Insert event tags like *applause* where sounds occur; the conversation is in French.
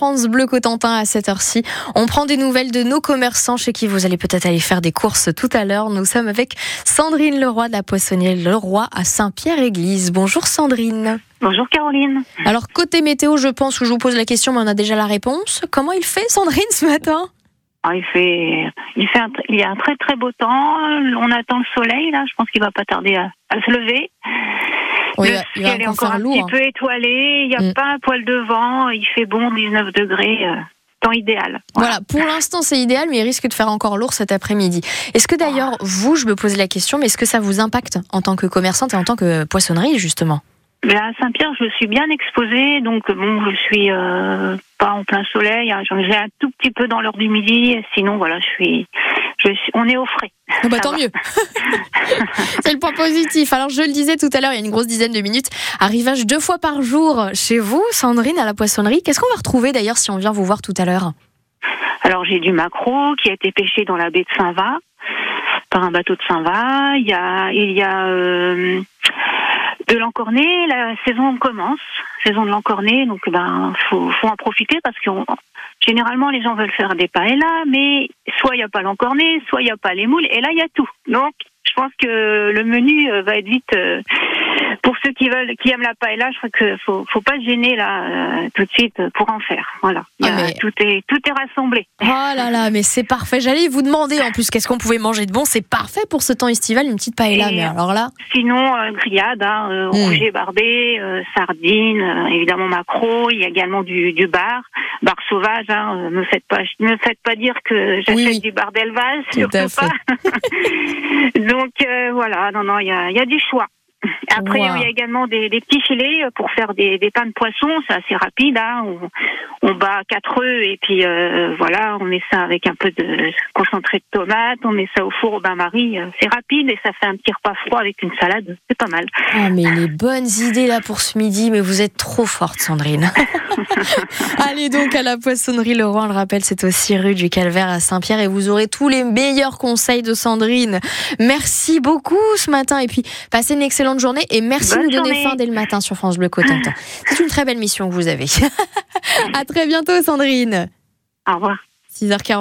France Bleu Cotentin à cette heure-ci. On prend des nouvelles de nos commerçants chez qui vous allez peut-être aller faire des courses tout à l'heure. Nous sommes avec Sandrine Leroy de la poissonnière Leroy à Saint-Pierre-Église. Bonjour Sandrine. Bonjour Caroline. Alors côté météo, je pense que je vous pose la question, mais on a déjà la réponse. Comment il fait Sandrine ce matin? Ah, il fait, il fait, un, il y a un très très beau temps. On attend le soleil là. Je pense qu'il va pas tarder à, se lever. Oui, le il ciel est encore encore un lourd, petit hein. peu étoilé. Il n'y a Mm. pas un poil de vent. Il fait bon, 19 degrés. euh, temps idéal. Voilà, pour l'instant c'est idéal, mais il risque de faire encore lourd cet après-midi. Est-ce que d'ailleurs, vous, je me pose la question, mais est-ce que ça vous impacte en tant que commerçante et en tant que poissonnerie, justement? Mais à Saint-Pierre, je suis bien exposée, donc bon, je suis euh, pas en plein soleil. hein. J'en ai un tout petit peu dans l'heure du midi. Sinon, voilà, je suis, je suis, on est au frais. Ah bah, tant va. mieux. *laughs* *laughs* c'est le point positif. Alors je le disais tout à l'heure, il y a une grosse dizaine de minutes, arrivage deux fois par jour chez vous, Sandrine, à la poissonnerie. Qu'est-ce qu'on va retrouver d'ailleurs si on vient vous voir tout à l'heure? Alors j'ai du maquereau qui a été pêché dans la baie de Saint-Va par un bateau de Saint-Va. Il y a, il y a euh, de l'encorné. La saison commence, saison de l'encorné, donc ben faut, faut en profiter parce que généralement les gens veulent faire des paellas, mais soit il n'y a pas l'encorné, soit il n'y a pas les moules, et là il y a tout. Donc pense que le menu euh, va être vite. euh, pour ceux qui veulent, qui aiment la paella, je crois que faut, faut pas se gêner là euh, tout de suite pour en faire. Voilà, Ah, mais- tout est tout est rassemblé. Oh là là, mais c'est parfait. J'allais vous demander en plus qu'est-ce qu'on pouvait manger de bon? C'est parfait pour ce temps estival, une petite paella. Et- Mais alors là, Sinon, euh, grillade, hein, euh, Mm. rouget barbé, sardines, évidemment macro. Il y a également du, du bar, bar sauvage. Hein, me faites pas, me faites pas dire que j'achète Oui, du bar d'élevage, surtout pas. *laughs* *laughs* Donc euh, voilà, non non, il y a, il y a du choix. Après, Wow. il y a également des, des petits filets euh, pour faire des, des pains de poisson. C'est assez rapide. Hein. On, on bat quatre œufs et puis euh, voilà, on met ça avec un peu de concentré de tomate. On met ça au four au bain-marie. Euh, C'est rapide et ça fait un petit repas froid avec une salade. C'est pas mal. Ah, mais les bonnes idées là pour ce midi, mais vous êtes trop forte, Sandrine. *laughs* *laughs* Allez donc à la poissonnerie Leroy, on le rappelle, c'est aussi rue du Calvaire à Saint-Pierre et vous aurez tous les meilleurs conseils de Sandrine. Merci beaucoup ce matin et puis passez une excellente journée et merci Bonne de nous donner faim dès le matin sur France Bleu Cotentin. C'est une très belle mission que vous avez. *laughs* à très bientôt, Sandrine. Au revoir. 6h40.